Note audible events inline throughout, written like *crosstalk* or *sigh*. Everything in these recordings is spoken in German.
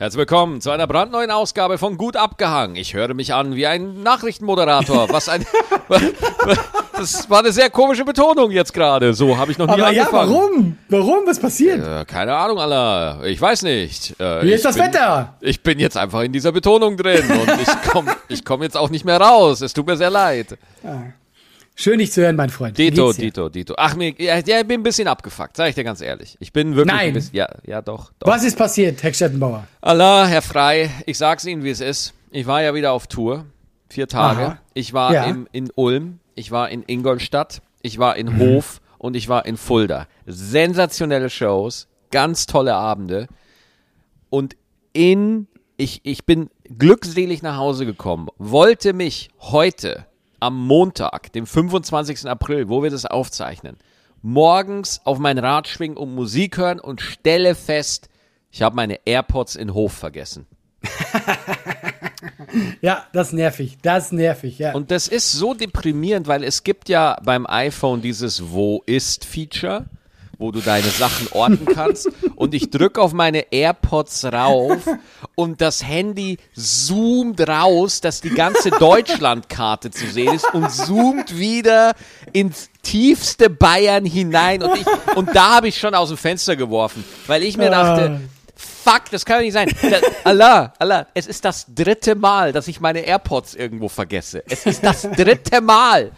Herzlich willkommen zu einer brandneuen Ausgabe von Gut abgehangen. Ich höre mich an wie ein Nachrichtenmoderator. Was ein. *laughs* das war eine sehr komische Betonung jetzt gerade. So habe ich noch nie Aber ja, angefangen. warum? Warum? Was passiert? Äh, keine Ahnung, Allah. Ich weiß nicht. Äh, Wie ist das bin, Wetter? Ich bin jetzt einfach in dieser Betonung drin und ich komme ich komm jetzt auch nicht mehr raus. Es tut mir sehr leid. Schön, dich zu hören, mein Freund. Dito? Dito, Dito. Ach, mir, ja, ich bin ein bisschen abgefuckt, sag ich dir ganz ehrlich. Ich bin wirklich Nein. ein bisschen. Ja, ja, doch. doch. Was ist passiert, Herr Stettenbauer? Allah, Herr Frei, ich sag's Ihnen, wie es ist. Ich war ja wieder auf Tour. Vier Tage. Aha. Ich war Ja. im, in Ulm, ich war in Ingolstadt, ich war in Hof und ich war in Fulda. Sensationelle Shows, ganz tolle Abende. Und in, ich, ich bin glückselig nach Hause gekommen, wollte mich heute am Montag, dem 25. April, wo wir das aufzeichnen, morgens auf mein Rad schwingen und Musik hören und stelle fest, ich habe meine AirPods in Hof vergessen. *laughs* Ja, das ist nervig. Das ist nervig, ja. Und das ist so deprimierend, weil es gibt ja beim iPhone dieses Wo ist Feature, wo du deine Sachen orten kannst. Und ich drücke auf meine AirPods rauf und das Handy zoomt raus, dass die ganze Deutschlandkarte zu sehen ist und zoomt wieder ins tiefste Bayern hinein. Und, ich, und da habe ich schon aus dem Fenster geworfen, weil ich mir dachte, Fuck, das kann doch nicht sein. Da, Allah, Allah, es ist das dritte Mal, dass ich meine AirPods irgendwo vergesse. Es ist das dritte Mal.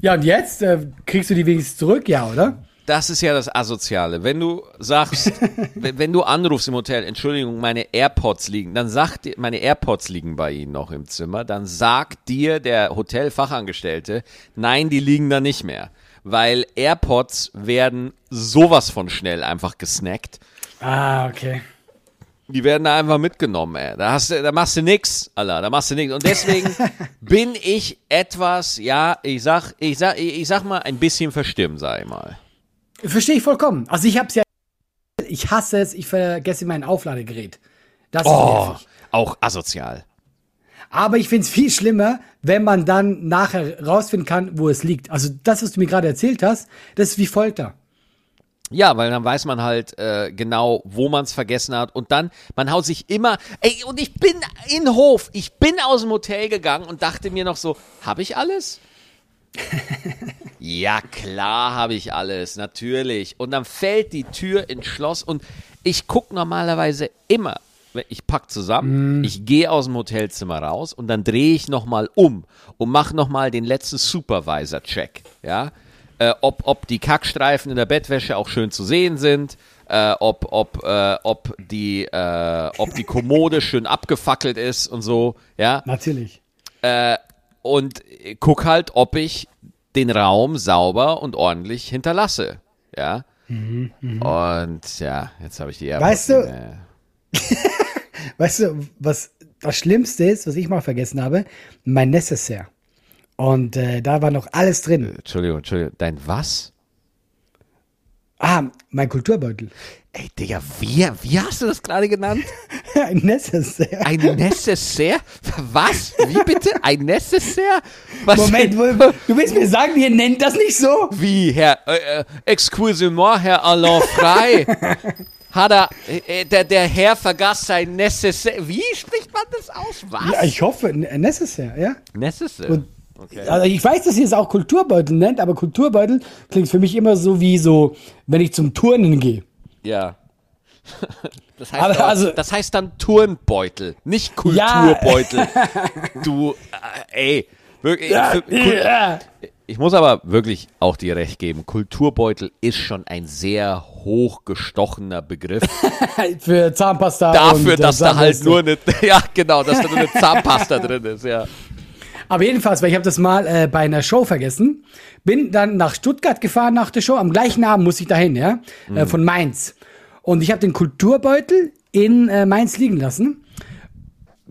ja, und jetzt äh, kriegst du die wenigstens zurück, ja, oder? Das ist ja das Asoziale. Wenn du sagst, *laughs* wenn du anrufst im Hotel, Entschuldigung, meine AirPods liegen, dann sagt dir, meine AirPods liegen bei Ihnen noch im Zimmer, dann sagt dir der Hotelfachangestellte, nein, die liegen da nicht mehr. Weil AirPods werden sowas von schnell einfach gesnackt. Ah, okay. Die werden da einfach mitgenommen, ey. Da, hast du, da machst du nix, Alter. Da machst du nix. Und deswegen *laughs* bin ich etwas, ja, ich sag, ich sag, ich, ich sag mal, ein bisschen verstimmt, sag ich mal. Verstehe ich vollkommen. Also ich hab's ja, ich hasse es, ich vergesse mein Aufladegerät. Das ist Oh, nervig. auch asozial. Aber ich find's viel schlimmer, wenn man dann nachher rausfinden kann, wo es liegt. Also das, was du mir gerade erzählt hast, das ist wie Folter. Ja, weil dann weiß man halt äh, genau, wo man es vergessen hat. Und dann, man haut sich immer. Ey, und ich bin in Hof. Ich bin aus dem Hotel gegangen und dachte mir noch so, habe ich alles? *laughs* ja, klar habe ich alles, natürlich. Und dann fällt die Tür ins Schloss und ich gucke normalerweise immer. Ich pack zusammen, ich gehe aus dem Hotelzimmer raus und dann drehe ich nochmal um und mache nochmal den letzten Supervisor-Check. Ja? Äh, ob, ob die Kackstreifen in der Bettwäsche auch schön zu sehen sind, äh, ob, ob, äh, ob, die, äh, ob die Kommode *laughs* schön abgefackelt ist und so. Ja? Natürlich. und guck halt, ob ich den Raum sauber und ordentlich hinterlasse. Ja. Und ja, jetzt habe ich die AirPods Weißt du-. *laughs* Weißt du, was das Schlimmste ist, was ich mal vergessen habe? Mein Necessaire. Und äh, da war noch alles drin. Entschuldigung, Entschuldigung. Dein was? Ah, mein Kulturbeutel. Ey, Digga, wie, wie hast du das gerade genannt? *laughs* Ein Necessaire. Ein Necessaire? Was? Wie bitte? Ein Necessaire? Was Moment, wo- du willst mir sagen, ihr nennt das nicht so? Wie, Herr, äh, äh, excusez-moi, Herr Alain Frey. Hat er, äh, äh, der, der Herr vergaß sein Necessaire. Wie spricht man das aus? Was? Ja, ich hoffe, ein Necessaire, ja. Necessaire. Und Also ich weiß, dass ihr es auch Kulturbeutel nennt, aber Kulturbeutel klingt für mich immer so wie so, wenn ich zum Turnen gehe. Ja. *laughs* Das heißt, Aber also- das heißt dann Turnbeutel, nicht Ja. Kulturbeutel. *laughs* du, äh, ey, wirklich. für, Kul- ja. ich muss aber wirklich auch dir recht geben. Kulturbeutel ist schon ein sehr hochgestochener Begriff. *laughs* Für Zahnpasta. Dafür, und, äh, dass da halt nur eine, ja genau, dass da nur eine Zahnpasta drin ist, ja. Aber jedenfalls, weil ich habe das mal äh, bei einer Show vergessen, bin dann nach Stuttgart gefahren nach der Show. Am gleichen Abend muss ich dahin, ja, äh, von Mainz. Und ich habe den Kulturbeutel in äh, Mainz liegen lassen.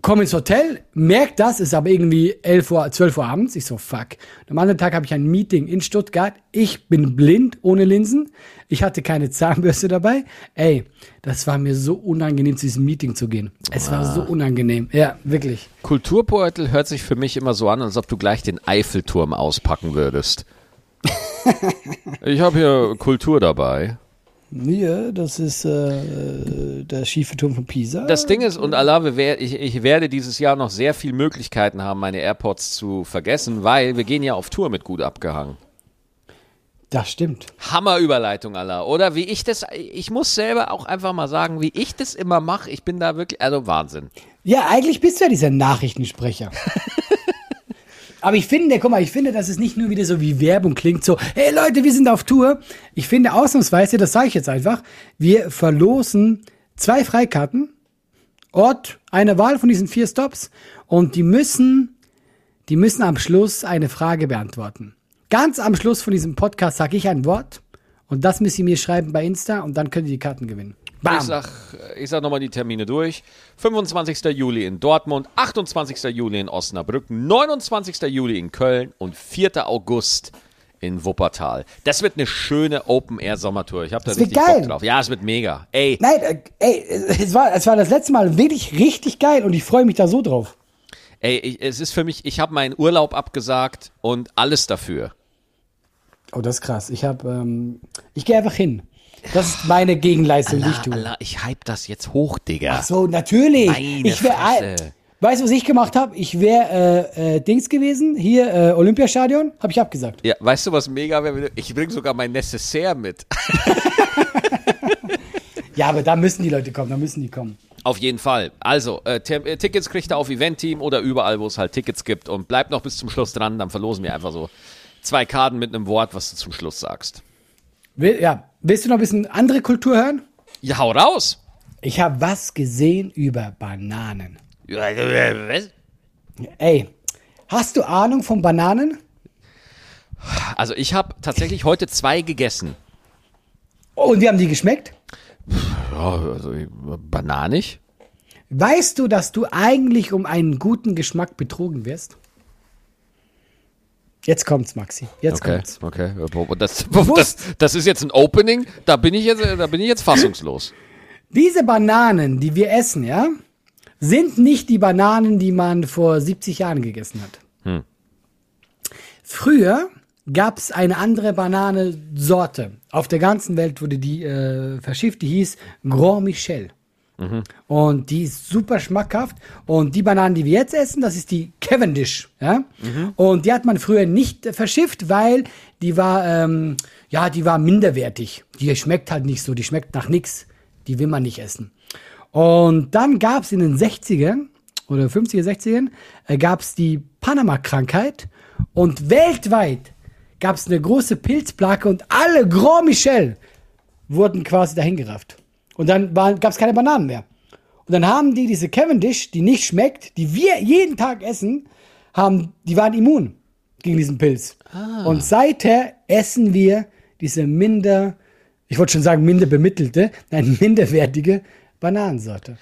Komme ins Hotel, merk das, ist aber irgendwie 11 Uhr, 12 Uhr abends. Ich so, fuck. Am anderen Tag habe ich ein Meeting in Stuttgart. Ich bin blind, ohne Linsen. Ich hatte keine Zahnbürste dabei. Ey, das war mir so unangenehm, zu diesem Meeting zu gehen. Es war so unangenehm. Ja, wirklich. Kulturbeutel hört sich für mich immer so an, als ob du gleich den Eiffelturm auspacken würdest. *laughs* ich habe hier Kultur dabei. Ja, das ist äh, der schiefe Turm von Pisa. Das Ding ist, und wer- ich, ich werde dieses Jahr noch sehr viele Möglichkeiten haben, meine AirPods zu vergessen, weil wir gehen ja auf Tour mit gut abgehangen. Das stimmt. Hammerüberleitung, Allah. Oder wie ich das, ich muss selber auch einfach mal sagen, wie ich das immer mache. Ich bin da wirklich, also Wahnsinn. Ja, eigentlich bist du ja dieser Nachrichtensprecher. *laughs* Aber ich finde, guck mal, ich finde, dass es nicht nur wieder so wie Werbung klingt, so, hey Leute, wir sind auf Tour. Ich finde ausnahmsweise, das sage ich jetzt einfach, wir verlosen zwei Freikarten, Ort, eine Wahl von diesen vier Stops und die müssen, die müssen am Schluss eine Frage beantworten. Ganz am Schluss von diesem Podcast sage ich ein Wort und das müsst ihr mir schreiben bei Insta und dann könnt ihr die Karten gewinnen. Bam. Ich sag, ich sag nochmal die Termine durch. 25. Juli in Dortmund, 28. Juli in Osnabrück, 29. Juli in Köln und 4. August in Wuppertal. Das wird eine schöne Open-Air-Sommertour. Ich habe da Das richtig geil. Bock drauf. Ja, es wird mega. Ey, Nein, äh, ey, es war, es war das letzte Mal wirklich richtig geil und ich freue mich da so drauf. ey, ich, es ist für mich, ich habe meinen Urlaub abgesagt und alles dafür. Oh, das ist krass. Ich habe, ähm, ich gehe einfach hin. Das ist meine Gegenleistung, die ich Allah, tue. Allah, ich hype das jetzt hoch, Digga. Ach so, natürlich. Meine ich wär, Fresse. weißt du, was ich gemacht habe? Ich wäre äh, äh, Dings gewesen, hier äh, Olympiastadion, habe ich abgesagt. Ja, weißt du, was mega wäre? Ich bringe sogar mein Necessaire mit. *laughs* Ja, aber da müssen die Leute kommen, da müssen die kommen. Auf jeden Fall. Also, äh, äh, Tickets kriegt ihr auf Event-Team oder überall, wo es halt Tickets gibt. Und bleibt noch bis zum Schluss dran, dann verlosen wir einfach so zwei Karten mit einem Wort, was du zum Schluss sagst. Will, ja, willst du noch ein bisschen andere Kultur hören? Ja, hau raus! Ich habe was gesehen über Bananen. Was? Ey, hast du Ahnung von Bananen? Also, ich habe tatsächlich heute zwei gegessen. Oh, und wie haben die geschmeckt? Ja, also bananig. Weißt du, dass du eigentlich um einen guten Geschmack betrogen wirst? Jetzt kommt's, Maxi. Jetzt Okay, kommt's. okay. Das, das, das ist jetzt ein Opening, da bin ich jetzt, da bin ich jetzt fassungslos. Diese Bananen, die wir essen, ja, sind nicht die Bananen, die man vor 70 Jahren gegessen hat. Hm. Früher gab's eine andere Bananensorte. Auf der ganzen Welt wurde die äh, verschifft, die hieß Grand Michel. Und die ist super schmackhaft. Und die Bananen, die wir jetzt essen, das ist die Cavendish. Ja? Und die hat man früher nicht äh, verschifft, weil die war, ähm, ja, die war minderwertig. Die schmeckt halt nicht so, die schmeckt nach nix. Die will man nicht essen. Und dann gab's in den 60ern oder 50er, 60ern, äh, gab's die Panama-Krankheit. Und weltweit gab's eine große Pilzplage und alle Grand Michel wurden quasi dahingerafft. Und dann gab es keine Bananen mehr. Und dann haben die diese Cavendish, die nicht schmeckt, die wir jeden Tag essen, haben, die waren immun gegen diesen Pilz. Und seither essen wir diese minder, ich wollte schon sagen minder bemittelte, nein, *laughs* minderwertige Bananensorte.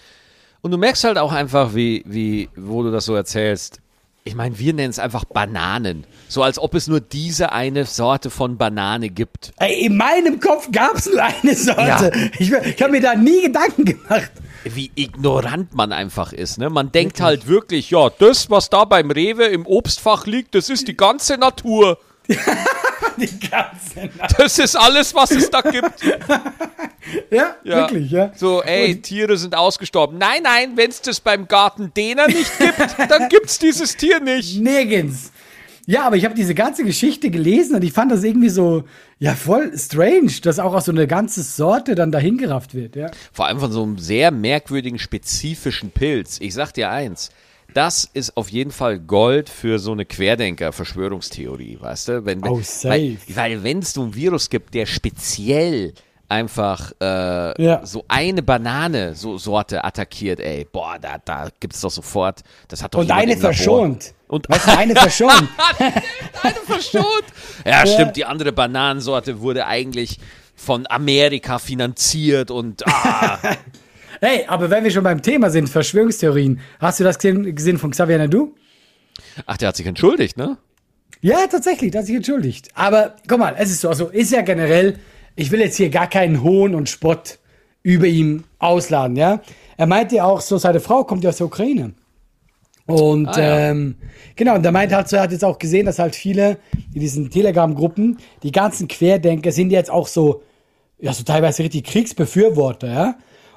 Und du merkst halt auch einfach, wie, wie, wo du das so erzählst. Ich meine, wir nennen es einfach Bananen. So als ob es nur diese eine Sorte von Banane gibt. Ey, in meinem Kopf gab es nur eine Sorte. Ja. Ich, ich habe mir da nie Gedanken gemacht. Wie ignorant man einfach ist, ne? Man denkt halt wirklich, ja, das, was da beim Rewe im Obstfach liegt, das ist die ganze Natur. Die ganze Nacht. Das ist alles, was es da gibt. *laughs* Ja, Ja. wirklich, ja. So, ey, Tiere sind ausgestorben. Nein, nein, wenn es das beim Garten Dehner nicht gibt, dann gibt's dieses Tier nicht. Nirgends. Ja, aber ich habe diese ganze Geschichte gelesen und ich fand das irgendwie so, ja, voll strange, dass auch aus so eine ganze Sorte dann dahingerafft wird, ja. Vor allem von so einem sehr merkwürdigen, spezifischen Pilz. Ich sag dir eins. Das ist auf jeden Fall Gold für so eine Querdenker-Verschwörungstheorie, weißt du? Wenn, Oh, Weil, safe. weil wenn es so einen Virus gibt, der speziell einfach äh, Ja. so eine Banane, so Sorte attackiert, ey, boah, da, da gibt's doch sofort, das hat doch Und eine verschont. Und Weißt du, eine verschont. *laughs* eine verschont. Ja, stimmt, die andere Bananensorte wurde eigentlich von Amerika finanziert und ah, *laughs* Hey, aber wenn wir schon beim Thema sind, Verschwörungstheorien, hast du das gesehen, gesehen von Xavier Nadu? ach, der hat sich entschuldigt, ne? Ja, tatsächlich, da hat sich entschuldigt. Aber guck mal, es ist so, also ist ja generell, ich will jetzt hier gar keinen Hohn und Spott über ihm ausladen, ja. Er meinte ja auch so, seine Frau kommt ja aus der Ukraine. Und Ah, ja. ähm, genau, und er meinte halt so, er hat jetzt auch gesehen, dass halt viele in diesen Telegram-Gruppen, die ganzen Querdenker sind jetzt auch so, ja, so teilweise richtig Kriegsbefürworter, ja.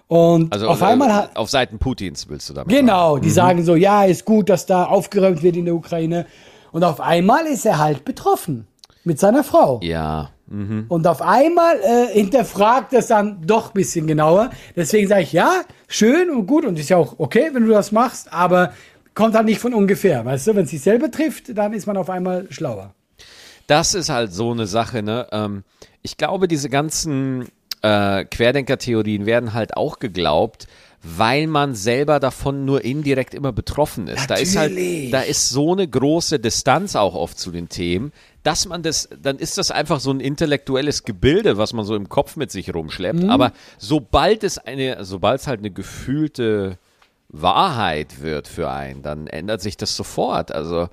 Und Also auf äh, einmal hat, auf Seiten Putins willst du damit sagen. Genau, die sagen so, ja, ist gut, dass da aufgeräumt wird in der Ukraine. Und auf einmal ist er halt betroffen mit seiner Frau. Ja. Mhm. Und auf einmal äh, hinterfragt das dann doch ein bisschen genauer. Deswegen sage ich, ja, schön und gut und ist ja auch okay, wenn du das machst, aber kommt halt nicht von ungefähr. Weißt du, wenn es sich selber trifft, dann ist man auf einmal schlauer. Das ist halt so eine Sache, ne? Ähm, ich glaube, diese ganzen äh, Querdenker-Theorien werden halt auch geglaubt, weil man selber davon nur indirekt immer betroffen ist. Da ist halt, Natürlich. da ist so eine große Distanz auch oft zu den Themen, dass man das, dann ist das einfach so ein intellektuelles Gebilde, was man so im Kopf mit sich rumschleppt. Aber sobald es eine, sobald es halt eine gefühlte Wahrheit wird für einen, dann ändert sich das sofort. Also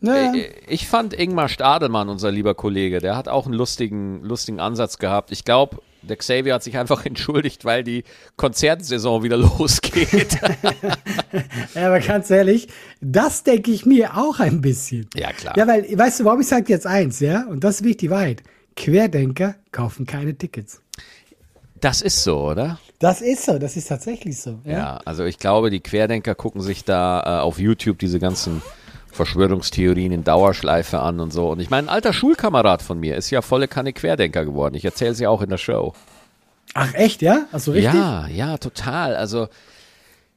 Ja. ich- ich fand Ingmar Stadelmann, unser lieber Kollege, der hat auch einen lustigen, lustigen Ansatz gehabt. Ich glaube, der Xavier hat sich einfach *laughs* entschuldigt, weil die Konzertsaison wieder *laughs* losgeht. *laughs* Ja, aber ganz ehrlich, das denke ich mir auch ein bisschen. Ja, klar. Ja, weil, weißt du, warum ich sage jetzt eins, ja? Und das ist die Wahrheit. Querdenker kaufen keine Tickets. Das ist so, oder? Das ist so, das ist tatsächlich so. Ja. Ja, also ich glaube, die Querdenker gucken sich da äh, auf YouTube diese ganzen Verschwörungstheorien in Dauerschleife an und so. Und ich meine, ein alter Schulkamerad von mir ist ja volle Kanne Querdenker geworden. Ich erzähle sie auch in der Show. Ach, echt, ja? Ach so, richtig? Ja, ja, total. Also,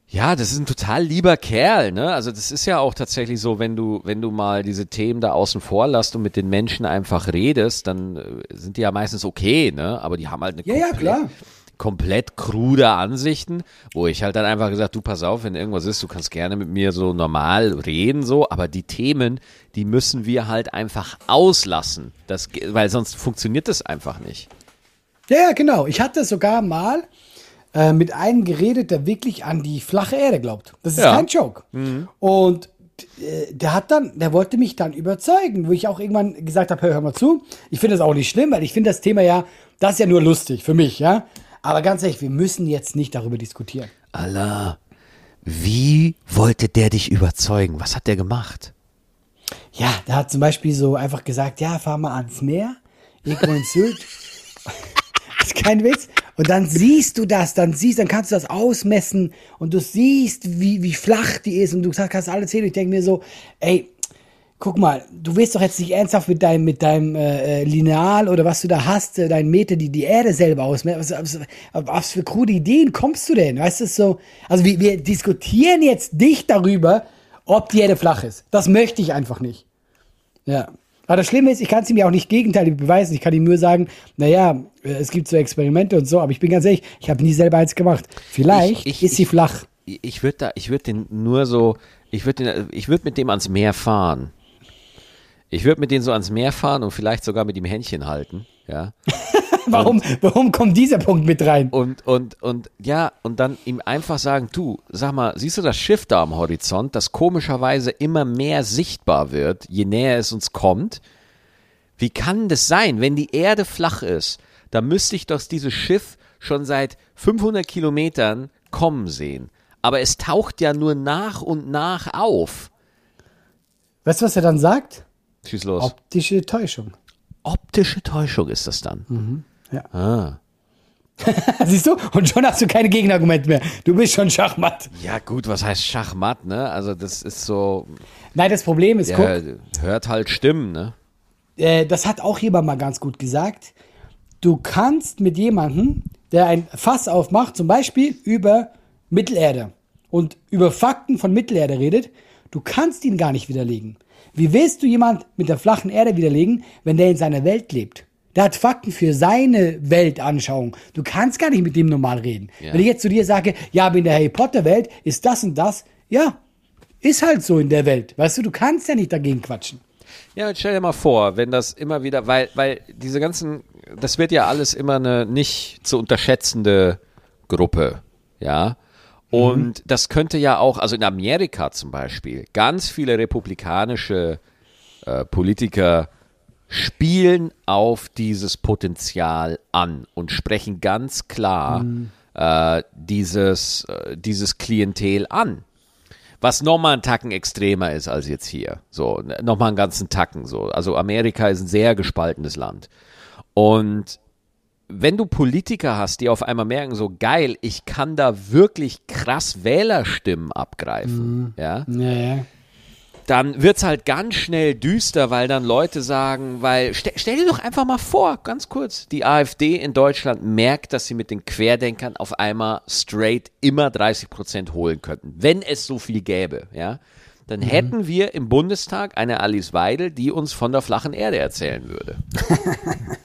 ja, das ist ein total lieber Kerl, ne? Also, das ist ja auch tatsächlich so, wenn du, wenn du mal diese Themen da außen vor lässt und mit den Menschen einfach redest, dann äh, sind die ja meistens okay, ne? Aber die haben halt eine Ja, ja, klar. Komplett krude Ansichten, wo ich halt dann einfach gesagt, du pass auf, wenn irgendwas ist, du kannst gerne mit mir so normal reden, so, aber die Themen, die müssen wir halt einfach auslassen. Das, weil sonst funktioniert das einfach nicht. Ja, genau. Ich hatte sogar mal äh, mit einem geredet, der wirklich an die flache Erde glaubt. Das ist Ja. kein Joke. Und äh, der hat dann, der wollte mich dann überzeugen, wo ich auch irgendwann gesagt habe, hör, hör mal zu. Ich finde das auch nicht schlimm, weil ich finde das Thema ja, das ist ja nur lustig für mich, ja. Aber ganz ehrlich, wir müssen jetzt nicht darüber diskutieren. Allah, wie wollte der dich überzeugen? Was hat der gemacht? Ja, der hat zum Beispiel so einfach gesagt, ja, fahr mal ans Meer, irgendwo in *laughs* Sylt. ist kein Witz. Und dann siehst du das, dann siehst, dann kannst du das ausmessen und du siehst, wie, wie flach die ist und du kannst alles sehen. Und ich denke mir so, ey, guck mal, du willst doch jetzt nicht ernsthaft mit deinem, mit deinem äh, äh, Lineal oder was du da hast, äh, deinen Meter, die die Erde selber ausmessen. Was, was, was für krude Ideen kommst du denn? Weißt du, so, also wir, wir diskutieren jetzt nicht darüber, ob die Erde flach ist. Das möchte ich einfach nicht. Ja. Aber das Schlimme ist, ich kann es ihm ja auch nicht gegenteilig beweisen. Ich kann ihm nur sagen, naja, äh, es gibt so Experimente und so, aber ich bin ganz ehrlich, ich habe nie selber eins gemacht. Vielleicht Ich- ich- ist sie ich- flach. Ich würde da, ich würde den nur so, ich würde den, ich würde mit dem ans Meer fahren. Ich würde mit denen so ans Meer fahren und vielleicht sogar mit ihm Händchen halten, ja. *laughs* Warum, warum kommt dieser Punkt mit rein? Und, und, und, ja, und dann ihm einfach sagen, du, sag mal, siehst du das Schiff da am Horizont, das komischerweise immer mehr sichtbar wird, je näher es uns kommt? Wie kann das sein? Wenn die Erde flach ist, dann müsste ich doch dieses Schiff schon seit 500 Kilometern kommen sehen. Aber es taucht ja nur nach und nach auf. Weißt du, was er dann sagt? Schieß los. Optische Täuschung. Optische Täuschung ist das dann. Ja. Ah. *laughs* Siehst du? Und schon hast du keine Gegenargumente mehr. Du bist schon Schachmatt. Ja, gut, was heißt Schachmatt, ne? Also, das ist so, Nein, das Problem ist, guck, ja, hört halt Stimmen, ne? äh, das hat auch jemand mal ganz gut gesagt. Du kannst mit jemandem, der ein Fass aufmacht, zum Beispiel über Mittelerde und über Fakten von Mittelerde redet, du kannst ihn gar nicht widerlegen. Wie willst du jemand mit der flachen Erde widerlegen, wenn der in seiner Welt lebt? Der hat Fakten für seine Weltanschauung. Du kannst gar nicht mit dem normal reden. Ja. Wenn ich jetzt zu dir sage, ja, aber in der Harry Potter Welt ist das und das, ja, ist halt so in der Welt. Weißt du, du kannst ja nicht dagegen quatschen. Ja, stell dir mal vor, wenn das immer wieder, weil, weil diese ganzen, das wird ja alles immer eine nicht zu unterschätzende Gruppe, ja. Und das könnte ja auch, also in Amerika zum Beispiel, ganz viele republikanische äh, Politiker spielen auf dieses Potenzial an und sprechen ganz klar äh, dieses, äh, dieses Klientel an. Was nochmal einen Tacken extremer ist als jetzt hier. So, nochmal einen ganzen Tacken. So. Also Amerika ist ein sehr gespaltenes Land. Und wenn du Politiker hast, die auf einmal merken, so geil, ich kann da wirklich krass Wählerstimmen abgreifen, ja, Ja, ja. dann wird's halt ganz schnell düster, weil dann Leute sagen, weil stell, stell dir doch einfach mal vor, ganz kurz, die AfD in Deutschland merkt, dass sie mit den Querdenkern auf einmal straight immer 30 Prozent holen könnten, wenn es so viel gäbe, ja. Dann hätten wir im Bundestag eine Alice Weidel, die uns von der flachen Erde erzählen würde. *laughs*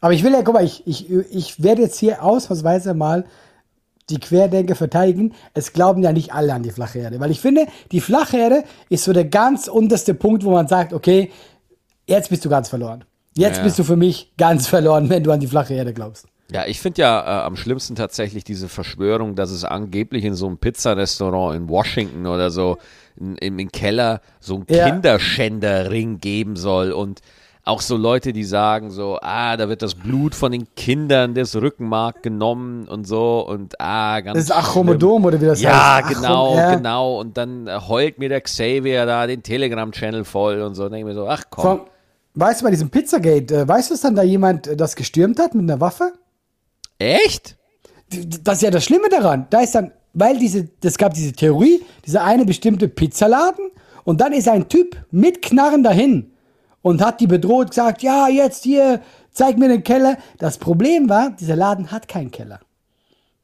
Aber ich will ja, guck mal, ich, ich, ich werde jetzt hier ausnahmsweise mal die Querdenker verteidigen. Es glauben ja nicht alle an die flache Erde. Weil ich finde, die flache Erde ist so der ganz unterste Punkt, wo man sagt, okay, jetzt bist du ganz verloren. Jetzt Ja. bist du für mich ganz verloren, wenn du an die flache Erde glaubst. Ja, ich finde ja äh, am schlimmsten tatsächlich diese Verschwörung, dass es angeblich in so einem Pizzarestaurant in Washington oder so in, im, im Keller so einen Ja. Kinderschänderring geben soll und auch so Leute, die sagen so, ah, da wird das Blut von den Kindern des Rückenmark genommen und so und ah, ganz Das ist. Achomodom oder wie das Ja, heißt. Achom- genau, ja. genau. Und dann äh, heult mir der Xavier da den Telegram-Channel voll und so. Und denke mir so, ach komm. Von, weißt du, bei diesem Pizzagate, äh, weißt du, dass dann da jemand äh, das gestürmt hat mit einer Waffe? Echt? das ist ja das Schlimme daran. Da ist dann, weil diese, das gab diese Theorie, dieser eine bestimmte Pizzaladen und dann ist ein Typ mit Knarren dahin und hat die bedroht, gesagt, ja, jetzt hier, zeig mir den Keller. Das Problem war, dieser Laden hat keinen Keller.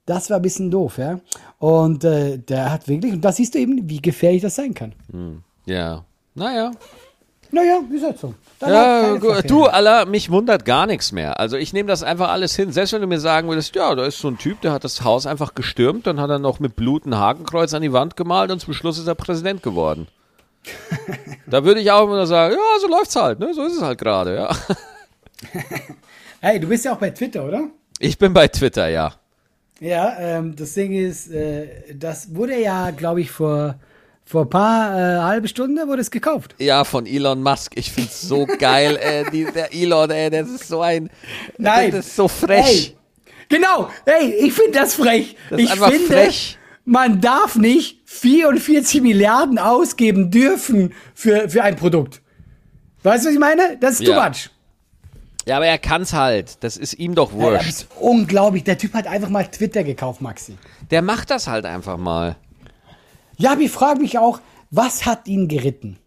Das war ein bisschen doof, ja. Und äh, der hat wirklich, und da siehst du eben, wie gefährlich das sein kann. Ja. Naja. Naja, wie das so? Ja, du, Allah, mich wundert gar nichts mehr. Also ich nehme das einfach alles hin. Selbst wenn du mir sagen würdest, ja, da ist so ein Typ, der hat das Haus einfach gestürmt, dann hat er noch mit Blut ein Hakenkreuz an die Wand gemalt und zum Schluss ist er Präsident geworden. *laughs* da würde ich auch immer sagen, ja, so läuft's halt, ne? So ist es halt gerade, ja. *laughs* Hey, du bist ja auch bei Twitter, oder? Ich bin bei Twitter, ja. Ja, ähm, das Ding ist, äh, das wurde ja, glaube ich, vor vor ein paar äh, halbe Stunde wurde es gekauft. Ja, von Elon Musk. Ich find's so *laughs* geil, ey. Die, der Elon, ey, das ist so ein. Nein. Das ist so frech. Hey, genau, hey, ich finde das frech. Das ist ich einfach finde, frech. man darf nicht 44 Milliarden ausgeben dürfen für, für ein Produkt. Weißt du, was ich meine? Das ist too Ja. much. Ja, aber er kann's halt. Das ist ihm doch Ja, das wurscht. ist unglaublich. Der Typ hat einfach mal Twitter gekauft, Maxi. Der macht das halt einfach mal. Ja, aber ich frage mich auch, was hat ihn geritten?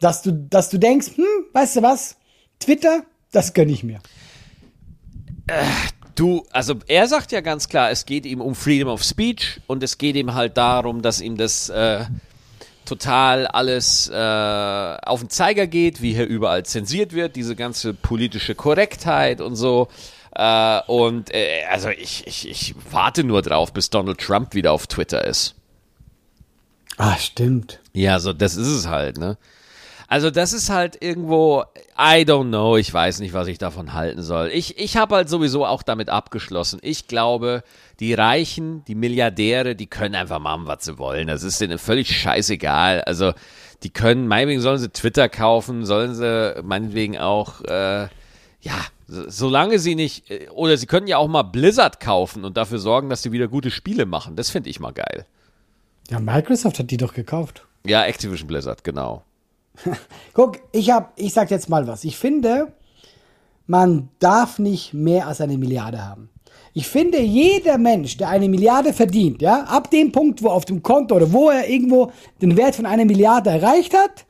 Dass du, dass du denkst, hm, weißt du was? Twitter, das gönn ich mir. Du, also er sagt ja ganz klar, es geht ihm um Freedom of Speech und es geht ihm halt darum, dass ihm das äh, total alles äh, auf den Zeiger geht, wie hier überall zensiert wird, diese ganze politische Korrektheit und so. Äh, und äh, also ich, ich, ich warte nur drauf, bis Donald Trump wieder auf Twitter ist. Ah, stimmt. Ja, so das ist es halt, ne? Also das ist halt irgendwo, I don't know, ich weiß nicht, was ich davon halten soll. Ich, ich habe halt sowieso auch damit abgeschlossen. Ich glaube, die Reichen, die Milliardäre, die können einfach machen, was sie wollen. Das ist denen völlig scheißegal. Also die können, meinetwegen sollen sie Twitter kaufen, sollen sie meinetwegen auch, äh, ja, so- solange sie nicht, äh, oder sie können ja auch mal Blizzard kaufen und dafür sorgen, dass sie wieder gute Spiele machen. Das finde ich mal geil. Ja, Microsoft hat die doch gekauft. Ja, Activision Blizzard, genau. *laughs* Guck, ich hab, ich sag jetzt mal was. Ich finde, man darf nicht mehr als eine Milliarde haben. Ich finde, jeder Mensch, der eine Milliarde verdient, ja, ab dem Punkt, wo auf dem Konto oder wo er irgendwo den Wert von einer Milliarde erreicht hat,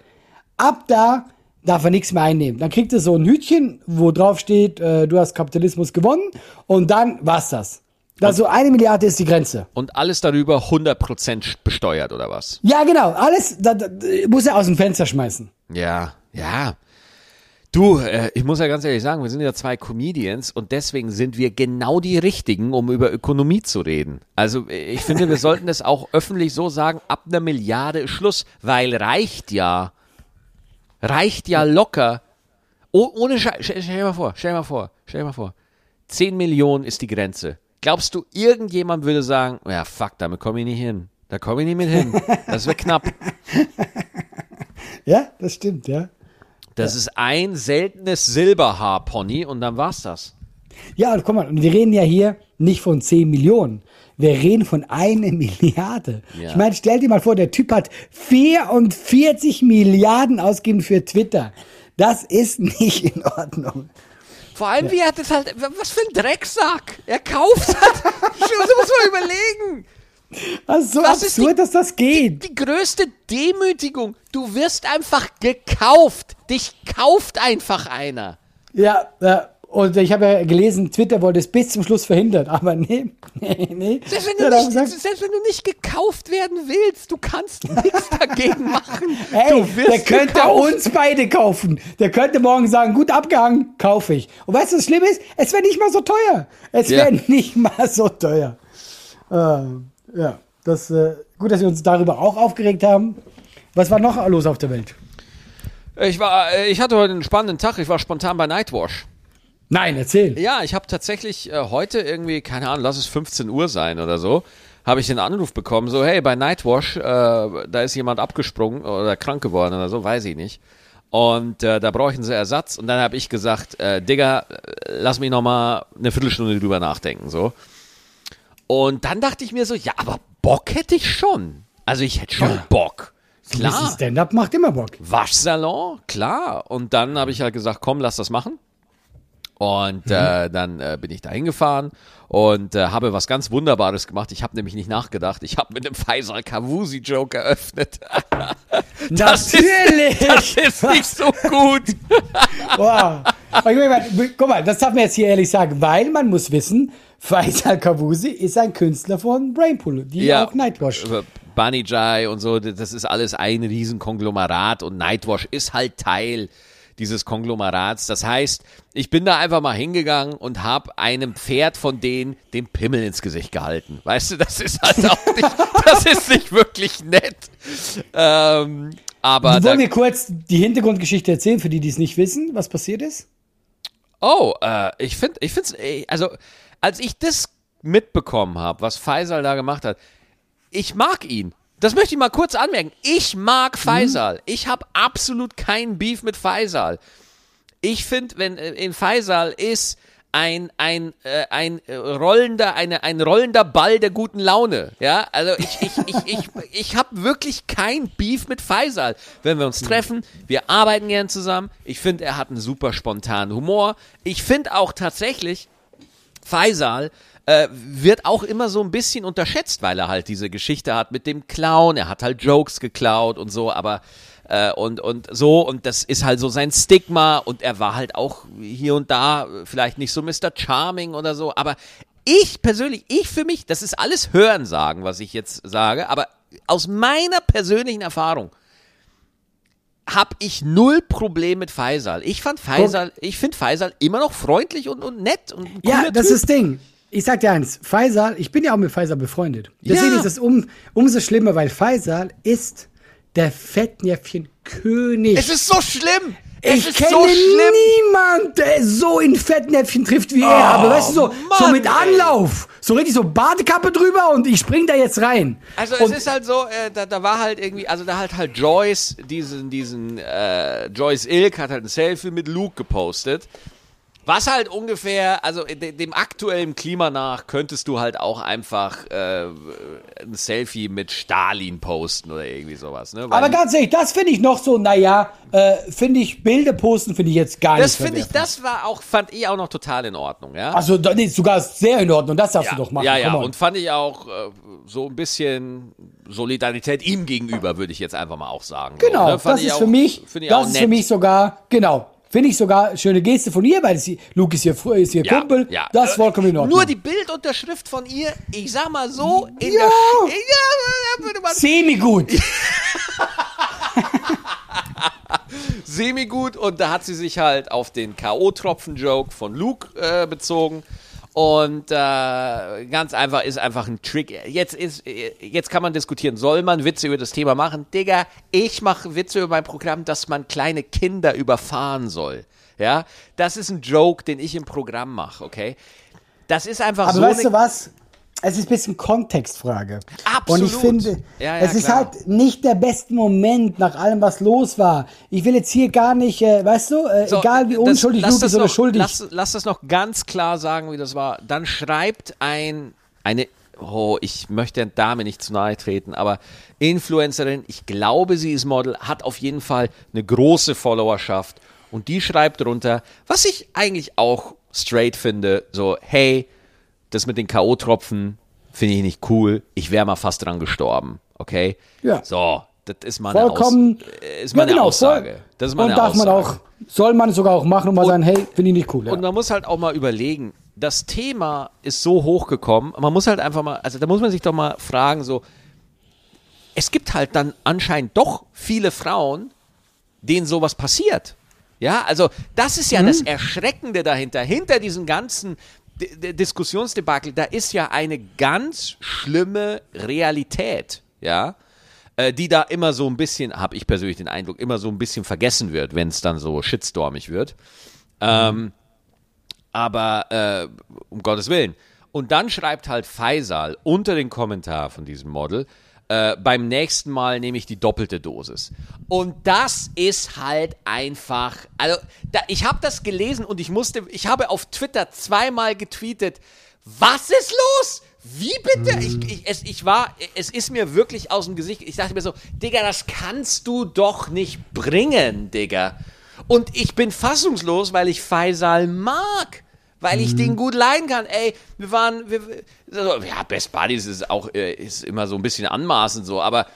ab da darf er nichts mehr einnehmen. Dann kriegt er so ein Hütchen, wo drauf steht, äh, du hast Kapitalismus gewonnen und dann war's das. Also eine Milliarde ist die Grenze. Und alles darüber 100% besteuert, oder was? Ja, genau. Alles da, da, muss er aus dem Fenster schmeißen. Ja, ja. Du, äh, ich muss ja ganz ehrlich sagen, wir sind ja zwei Comedians und deswegen sind wir genau die Richtigen, um über Ökonomie zu reden. Also äh, ich finde, wir sollten das auch öffentlich so sagen, ab einer Milliarde ist Schluss, weil reicht ja. Reicht ja locker. Oh, ohne Scheiß, stell, stell dir mal vor, stell dir mal vor, stell dir mal vor. 10 Millionen ist die Grenze. Glaubst du, irgendjemand würde sagen, ja fuck, damit komme ich nicht hin. Da komme ich nicht mit hin. Das wird knapp. Ja, das stimmt, ja. Das ist ein seltenes Silberhaarpony und dann war's das. Ja, und guck mal, und wir reden ja hier nicht von 10 Millionen. Wir reden von einer Milliarde. Ja. Ich meine, stell dir mal vor, der Typ hat 44 Milliarden ausgegeben für Twitter. Das ist nicht in Ordnung. Vor allem, wie er das halt, was für ein Drecksack. Er kauft halt. *laughs* das muss man überlegen. Das ist so Was ist absurd, die- dass das geht. Die größte Demütigung. Du wirst einfach gekauft. Dich kauft einfach einer. Ja, ja. Und ich habe ja gelesen, Twitter wollte es bis zum Schluss verhindert, *laughs* aber nee, nee, nee. Selbst wenn, du nicht, selbst wenn du nicht gekauft werden willst, du kannst nichts *laughs* dagegen machen. Ey, du wirst der könnte gekauft. uns beide kaufen. Der könnte morgen sagen, gut abgehangen, kaufe ich. Und weißt du, was schlimm ist? Es wäre nicht mal so teuer. Es Ja. wäre nicht mal so teuer. Ähm, ja, das, äh, gut, dass wir uns darüber auch aufgeregt haben. Was war noch los auf der Welt? Ich, war, äh, ich hatte heute einen spannenden Tag. Ich war spontan bei Nightwash. Nein, erzähl. Ja, ich habe tatsächlich äh, heute irgendwie, keine Ahnung, lass es 15 Uhr sein oder so, habe ich den Anruf bekommen, so, hey, bei Nightwash, äh, da ist jemand abgesprungen oder krank geworden oder so, weiß ich nicht. Und äh, da brauchen sie Ersatz. Und dann habe ich gesagt, äh, Digga, äh, lass mich noch mal eine Viertelstunde drüber nachdenken, so. Und dann dachte ich mir so, ja, aber Bock hätte ich schon. Also ich hätte schon Ja. Bock. Klar. Stand-up macht immer Bock. Waschsalon, klar. Und dann habe ich halt gesagt, komm, lass das machen. Und äh, dann äh, bin ich da hingefahren und äh, habe was ganz Wunderbares gemacht. Ich habe nämlich nicht nachgedacht. Ich habe mit dem Faisal Kavusi Joke eröffnet. *laughs* Das Natürlich! Ist, *laughs* das ist nicht so gut. *laughs* Wow. Guck mal, das darf man jetzt hier ehrlich sagen, weil man muss wissen, Faisal Kavusi ist ein Künstler von Brainpool, die auch Nightwash. Bunny Jai und so, das ist alles ein Riesenkonglomerat und Nightwash ist halt Teil dieses Konglomerats. Das heißt, ich bin da einfach mal hingegangen und habe einem Pferd von denen den Pimmel ins Gesicht gehalten. Weißt du, das ist halt auch nicht, das ist nicht wirklich nett. Ähm, aber Wollen wir kurz die Hintergrundgeschichte erzählen, für die, die es nicht wissen, was passiert ist? Oh, äh, ich finde, ich finde also als ich das mitbekommen habe, was Faisal da gemacht hat, ich mag ihn. Das möchte ich mal kurz anmerken. Ich mag Faisal. Ich habe absolut keinen Beef mit Faisal. Ich finde, wenn äh, in Faisal ist ein ein äh, ein äh, rollender eine ein rollender Ball der guten Laune, ja? Also ich ich ich ich ich habe wirklich kein Beef mit Faisal. Wenn wir uns treffen, wir arbeiten gern zusammen. Ich finde, er hat einen super spontanen Humor. Ich finde auch tatsächlich Faisal äh, wird auch immer so ein bisschen unterschätzt, weil er halt diese Geschichte hat mit dem Clown. Er hat halt Jokes geklaut und so, aber äh, und und so und das ist halt so sein Stigma und er war halt auch hier und da vielleicht nicht so Mr. Charming oder so, aber ich persönlich, ich für mich, das ist alles Hörensagen, was ich jetzt sage, aber aus meiner persönlichen Erfahrung habe ich null Problem mit Faisal. Ich fand Faisal, ich finde Faisal immer noch freundlich und, und nett und Ja, das typ. ist das Ding. Ich sag dir eins, Faisal, ich bin ja auch mit Faisal befreundet. Deswegen Ja. ist es um, umso schlimmer, weil Faisal ist der Fettnäpfchen-König. Es ist so schlimm. Es Ich kenne so schlimm. niemand, der so in Fettnäpfchen trifft wie er. Aber weißt du, so, so Oh, Mann, mit ey. Anlauf. So richtig so Badekappe drüber und ich spring da jetzt rein. Also es und, ist halt so, äh, da, da war halt irgendwie, also da hat halt Joyce, diesen, diesen, äh, Joyce Ilk hat halt ein Selfie mit Luke gepostet. Was halt ungefähr, also de, dem aktuellen Klima nach, könntest du halt auch einfach äh, ein Selfie mit Stalin posten oder irgendwie sowas. Ne? Weil aber ganz ehrlich, das finde ich noch so, naja, äh, finde ich, Bilder posten finde ich jetzt gar das nicht finde ich, das war auch, fand ich auch noch total in Ordnung, ja. Also, das ist sogar sehr in Ordnung, das darfst ja, du doch machen. ja, ja, und fand ich auch äh, so ein bisschen Solidarität ihm gegenüber, würde ich jetzt einfach mal auch sagen. so, Genau, ne? Fand das ist auch- für mich, das ist für nett. mich sogar, genau, finde ich sogar schöne Geste von ihr, weil sie, Luke ist ihr, ist ihr Ja, Kumpel, ja. das ist Äh, vollkommen in Ordnung. Nur die Bildunterschrift von ihr, ich sag mal so, in Ja. der ja, würde man Semi-gut. *laughs* semi-gut und da hat sie sich halt auf den K.O.-Tropfen-Joke von Luke äh, bezogen. Und äh, ganz einfach ist einfach ein Trick. Jetzt ist, jetzt kann man diskutieren, soll man Witze über das Thema machen? Digga, ich mache Witze über mein Programm, dass man kleine Kinder überfahren soll. Ja, das ist ein Joke, den ich im Programm mache, okay? Das ist einfach Aber so weißt eine du was? Es ist ein bisschen Kontextfrage. Absolut. Und ich finde, Ja, ja, es ist klar. halt nicht der beste Moment nach allem, was los war. Ich will jetzt hier gar nicht, äh, weißt du, äh, So, egal wie unschuldig das ist oder noch, schuldig. Lass, lass das noch ganz klar sagen, wie das war. Dann schreibt ein, eine, oh, ich möchte der Dame nicht zu nahe treten, aber Influencerin, ich glaube, sie ist Model, hat auf jeden Fall eine große Followerschaft Und die schreibt drunter, was ich eigentlich auch straight finde, so, hey, das mit den K.O.-Tropfen finde ich nicht cool. Ich wäre mal fast dran gestorben. Okay? Ja. So, das ist meine, Vollkommen. Aus, ist meine ja, genau, Aussage. voll- Das ist meine und darf Aussage. man auch, soll man sogar auch machen und mal sagen, hey, finde ich nicht cool. Ja. Und man muss halt auch mal überlegen, das Thema ist so hochgekommen, man muss halt einfach mal, also da muss man sich doch mal fragen, so, es gibt halt dann anscheinend doch viele Frauen, denen sowas passiert. Ja, also das ist ja das Erschreckende dahinter. Hinter diesem ganzen Diskussionsdebakel, da ist ja eine ganz schlimme Realität, ja, äh, die da immer so ein bisschen, habe ich persönlich den Eindruck, immer so ein bisschen vergessen wird, wenn es dann so shitstormig wird. Ähm, aber äh, um Gottes Willen. Und dann schreibt halt Faisal unter den Kommentar von diesem Model, äh, beim nächsten Mal nehme ich die doppelte Dosis. Und das ist halt einfach, also da, ich habe das gelesen und ich musste, ich habe auf Twitter zweimal getweetet, was ist los? Wie bitte? Ich, ich, es, ich war, es ist mir wirklich aus dem Gesicht, ich dachte mir so, Digga, das kannst du doch nicht bringen, Digga. Und ich bin fassungslos, weil ich Faisal mag. Weil ich den gut leiden kann. Ey, wir waren, wir, also, ja, Best Buddies ist auch, äh, ist immer so ein bisschen anmaßend so, aber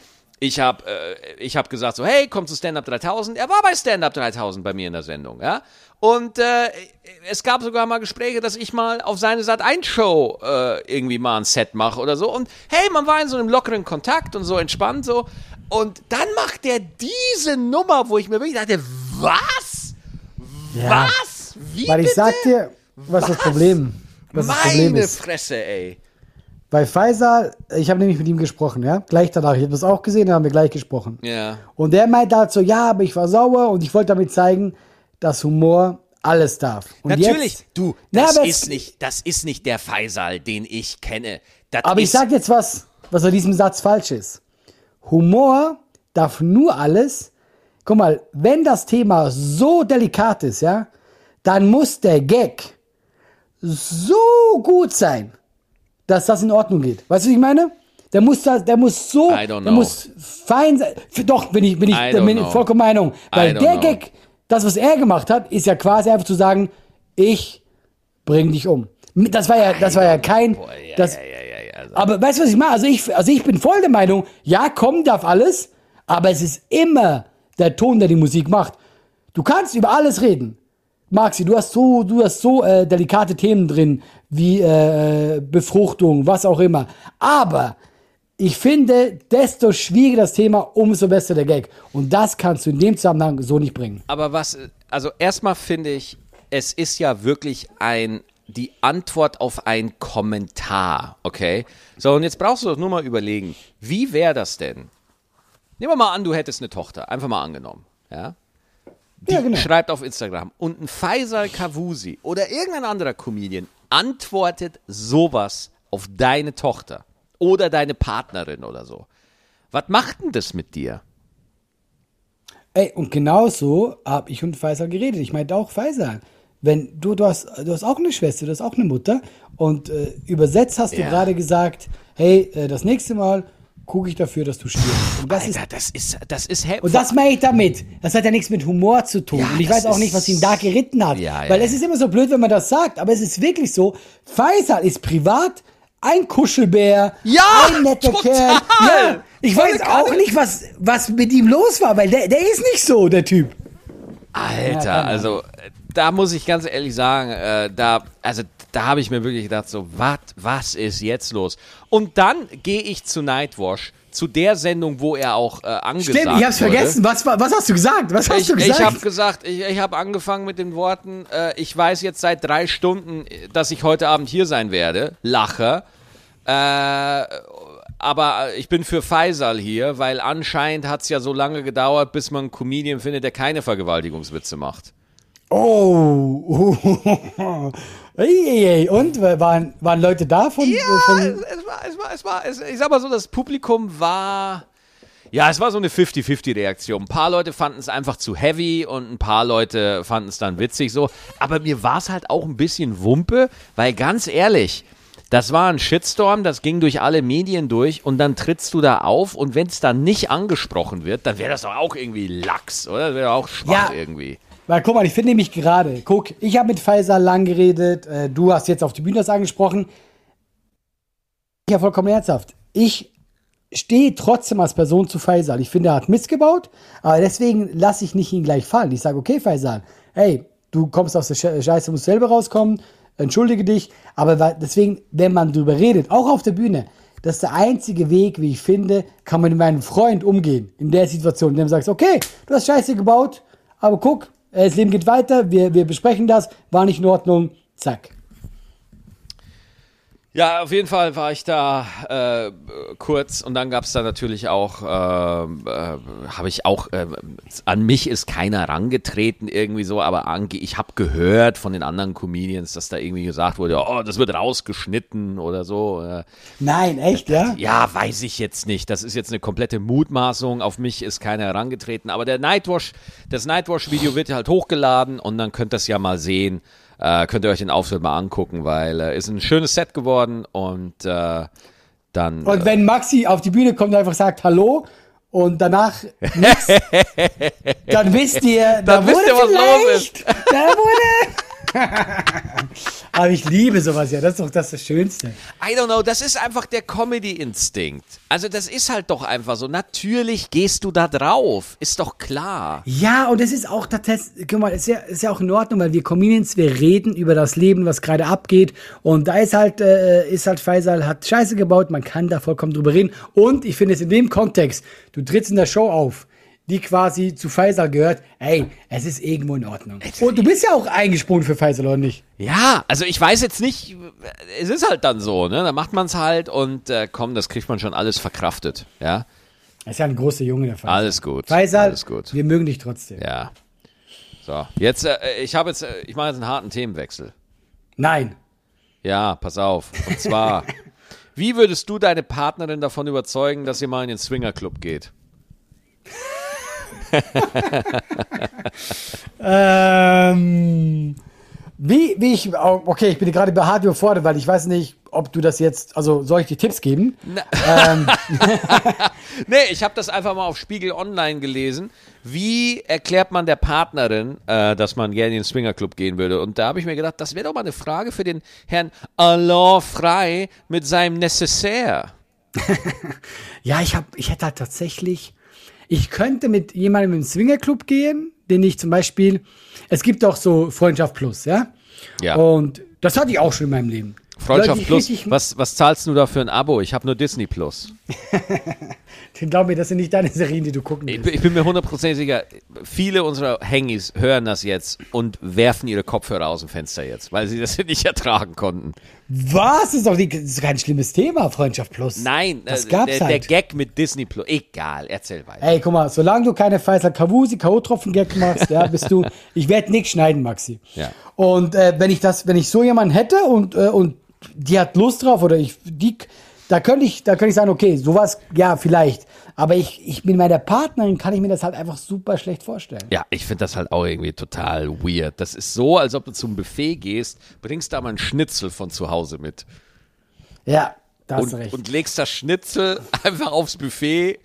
ich habe äh, ich hab gesagt so, hey, komm zu Stand Up 3000. Er war bei Stand Up 3000 bei mir in der Sendung, ja. Und äh, es gab sogar mal Gespräche, dass ich mal auf seine Sat 1 Show äh, irgendwie mal ein Set mache oder so. Und hey, man war in so einem lockeren Kontakt und so entspannt so. Und dann macht der diese Nummer, wo ich mir wirklich dachte, was? Ja. Was? Wie Weil ich bitte? Dir, was, das Problem, was das Problem Meine ist. Fresse, ey. Bei Faisal, ich habe nämlich mit ihm gesprochen, ja, gleich danach. Ich habe das auch gesehen, da haben wir gleich gesprochen. Ja. Und der meint halt so, ja, aber ich war sauer und ich wollte damit zeigen, dass Humor alles darf. Und Natürlich, jetzt, du, Na, das aber ist nicht, das ist nicht der Faisal, den ich kenne. Das Aber ich ist, sag jetzt was, was an diesem Satz falsch ist. Humor darf nur alles. Guck mal, wenn das Thema so delikat ist, ja, dann muss der Gag so gut sein, dass das in Ordnung geht. Weißt du, was ich meine? Der muss, da, der muss so, der muss fein sein. Doch, bin ich, bin ich, bin ich vollkommen Meinung. Weil der know. Gag, das, was er gemacht hat, ist ja quasi einfach zu sagen, ich bring dich um. Das war ja, das war ja kein, das, aber weißt du, was ich meine? Also ich, also ich bin voll der Meinung, ja, kommen darf alles, aber es ist immer der Ton, der die Musik macht. Du kannst über alles reden. Maxi, du hast so, du hast so äh, delikate Themen drin, wie äh, Befruchtung, was auch immer. Aber ich finde, desto schwieriger das Thema, umso besser der Gag. Und das kannst du in dem Zusammenhang so nicht bringen. aber was, also erstmal finde ich, es ist ja wirklich ein, die Antwort auf einen Kommentar, okay? So, und jetzt brauchst du doch nur mal überlegen, wie wäre das denn? Nehmen wir mal an, du hättest eine Tochter, einfach mal angenommen, ja? Die Ja, genau. schreibt auf Instagram und ein Faisal Kavusi oder irgendein anderer Comedian antwortet sowas auf deine Tochter oder deine Partnerin oder so. Was macht denn das mit dir? Ey, und genauso habe ich und Faisal geredet. Ich meinte auch Faisal. Wenn du, du hast, du hast auch eine Schwester, du hast auch eine Mutter und äh, übersetzt hast du Ja. gerade gesagt, hey, äh, das nächste Mal gucke ich dafür, dass du stirbst. Und das ist, Alter, das ist, das ist hä- und das meine ich damit. Das hat ja nichts mit Humor zu tun. Ja, und ich weiß auch ist- nicht, was ihn da geritten hat. Ja, Weil ja. es ist immer so blöd, wenn man das sagt, aber es ist wirklich so. Faisal ist privat ein Kuschelbär, Ja, ein netter total. Kerl. Ja, ich Volle weiß auch nicht, was, was mit ihm los war, weil der, der ist nicht so, der Typ. Alter, also da muss ich ganz ehrlich sagen, äh, da, also da habe ich mir wirklich gedacht, so, wat, was ist jetzt los? Und dann gehe ich zu Nightwash, zu der Sendung, wo er auch äh, angesagt Stimmt, ich hab's wurde. vergessen. Was, was hast du gesagt? Was hast Ich, du gesagt? ich habe gesagt, ich, ich habe angefangen mit den Worten, äh, ich weiß jetzt seit drei Stunden, dass ich heute Abend hier sein werde. Lache. Äh, aber ich bin für Faisal hier, weil anscheinend hat's ja so lange gedauert, bis man einen Comedian findet, der keine Vergewaltigungswitze macht. Oh. *laughs* Und waren, waren Leute da von, Ja, von es, es war, es war, es war, es, ich sag mal so, das Publikum war, ja, es war so eine 50-50-Reaktion. Ein paar Leute fanden es einfach zu heavy und ein paar Leute fanden es dann witzig so. Aber mir war es halt auch ein bisschen Wumpe, weil ganz ehrlich, das war ein Shitstorm, das ging durch alle Medien durch und dann trittst du da auf und wenn es dann nicht angesprochen wird, dann wäre das doch auch irgendwie Lachs, oder? Das wäre auch schwach Ja. irgendwie. Weil guck mal, ich finde nämlich gerade, guck, ich habe mit Faisal lang geredet, äh, du hast jetzt auf die Bühne das angesprochen. Ja, vollkommen ernsthaft. Ich stehe trotzdem als Person zu Faisal. Ich finde, er hat missgebaut, aber deswegen lasse ich nicht ihn gleich fallen. Ich sage, okay, Faisal, hey, du kommst aus der Sche- Scheiße, musst selber rauskommen, entschuldige dich. Aber deswegen, wenn man drüber redet, auch auf der Bühne, das ist der einzige Weg, wie ich finde, kann man mit meinem Freund umgehen in der Situation, indem du sagst, okay, du hast Scheiße gebaut, aber guck, das Leben geht weiter, wir, wir besprechen das, war nicht in Ordnung, zack. Ja, auf jeden Fall war ich da äh, kurz und dann gab es da natürlich auch, äh, äh, habe ich auch, äh, an mich ist keiner rangetreten irgendwie so, aber ange ich habe gehört von den anderen Comedians, dass da irgendwie gesagt wurde, oh, das wird rausgeschnitten oder so. Äh, Nein, echt, ja? ja, weiß ich jetzt nicht. Das ist jetzt eine komplette Mutmaßung. Auf mich ist keiner herangetreten. Aber der Nightwash, das Nightwash-Video wird halt hochgeladen und dann könnt ihr es ja mal sehen. Äh, könnt ihr euch den Auftritt mal angucken, weil äh, ist ein schönes Set geworden und äh, dann. Und wenn Maxi auf die Bühne kommt und einfach sagt Hallo und danach nix, *laughs* dann wisst ihr, da Dann wisst wurde ihr, was los vielleicht, da wurde. *laughs* Aber ich liebe sowas ja, das ist doch das, das Schönste. I don't know, das ist einfach der Comedy-Instinkt. Also das ist halt doch einfach so. Natürlich gehst du da drauf, ist doch klar. Ja, und es ist auch, das, guck mal, ist ja, ist ja auch in Ordnung, weil wir Comedians, wir reden über das Leben, was gerade abgeht. Und da ist halt, äh, ist halt Faisal, hat Scheiße gebaut, man kann da vollkommen drüber reden. Und ich finde es in dem Kontext, du trittst in der Show auf, die quasi zu Faisal gehört, ey, es ist irgendwo in Ordnung. Und du bist ja auch eingesprungen für Faisal, oder nicht? Ja, also ich weiß jetzt nicht, es ist halt dann so, ne? Da macht man es halt und äh, komm, das kriegt man schon alles verkraftet, ja? Er ist ja ein großer Junge, der Faisal. Alles gut. Faisal, Alles gut. wir mögen dich trotzdem. Ja. So, jetzt, äh, ich habe jetzt, äh, ich mache jetzt einen harten Themenwechsel. Nein. Ja, pass auf. Und zwar, *laughs* wie würdest du deine Partnerin davon überzeugen, dass ihr mal in den Swingerclub geht? Ähm, wie, wie ich, okay, ich bin gerade bei hart überfordert, weil ich weiß nicht, ob du das jetzt, also soll ich dir Tipps geben? Ähm, *laughs* Nee, ich habe das einfach mal auf Spiegel Online gelesen. Wie erklärt man der Partnerin, äh, dass man gerne in den Swingerclub gehen würde? Und da habe ich mir gedacht, das wäre doch mal eine Frage für den Herrn Alain Frey mit seinem Necessaire. *laughs* ja, ich hab, ich hätte halt tatsächlich, ich könnte mit jemandem im Swingerclub gehen, den ich zum Beispiel, es gibt auch so Freundschaft Plus, ja? Ja. Und das hatte ich auch schon in meinem Leben. Freundschaft Leute, Plus. Was, was zahlst du da für ein Abo? Ich habe nur Disney Plus. *laughs* Glaub mir, das sind nicht deine Serien, die du gucken Ich, willst. bin- ich bin mir hundertprozentig sicher, viele unserer Hengis hören das jetzt und werfen ihre Kopfhörer aus dem Fenster jetzt, weil sie das *laughs* nicht ertragen konnten. Was? Das ist doch ist kein schlimmes Thema, Freundschaft Plus. Nein, das äh, gab's der, der halt. Gag mit Disney Plus. Egal, erzähl weiter. Ey, guck mal, solange du keine Faisal Kavusi, K.O.-Tropfen-Gag machst, ja, bist du, *laughs* ich werde nichts schneiden, Maxi. Ja. Und äh, wenn ich das, wenn ich so jemanden hätte und, äh, und die hat Lust drauf oder ich, die, da könnte ich, da könnte ich sagen, okay, sowas, ja, vielleicht. Aber ich, ich bin meiner Partnerin, kann ich mir das halt einfach super schlecht vorstellen. Ja, ich finde das halt auch irgendwie total weird. Das ist so, als ob du zum Buffet gehst, bringst da mal einen Schnitzel von zu Hause mit Ja, da hast und, recht. und legst das Schnitzel *laughs* einfach aufs Buffet.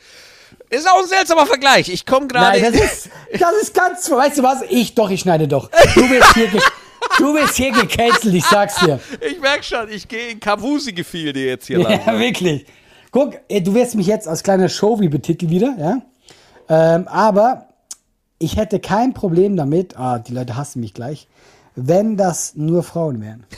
Ist auch ein seltsamer Vergleich. Ich komme gerade. Nein, das ist, das ist ganz, weißt du was? Ich doch, ich schneide doch. Du wirst hier, du wirst hier gecancelt, ich sag's dir. *laughs* Ich merk schon, ich gehe in Kavusi-Gefilde jetzt hier *laughs* Ja, langsam. wirklich. Guck, du wirst mich jetzt als kleiner Showy betiteln wieder, ja? Ähm, aber ich hätte kein Problem damit, ah, die Leute hassen mich gleich, wenn das nur Frauen wären. *laughs*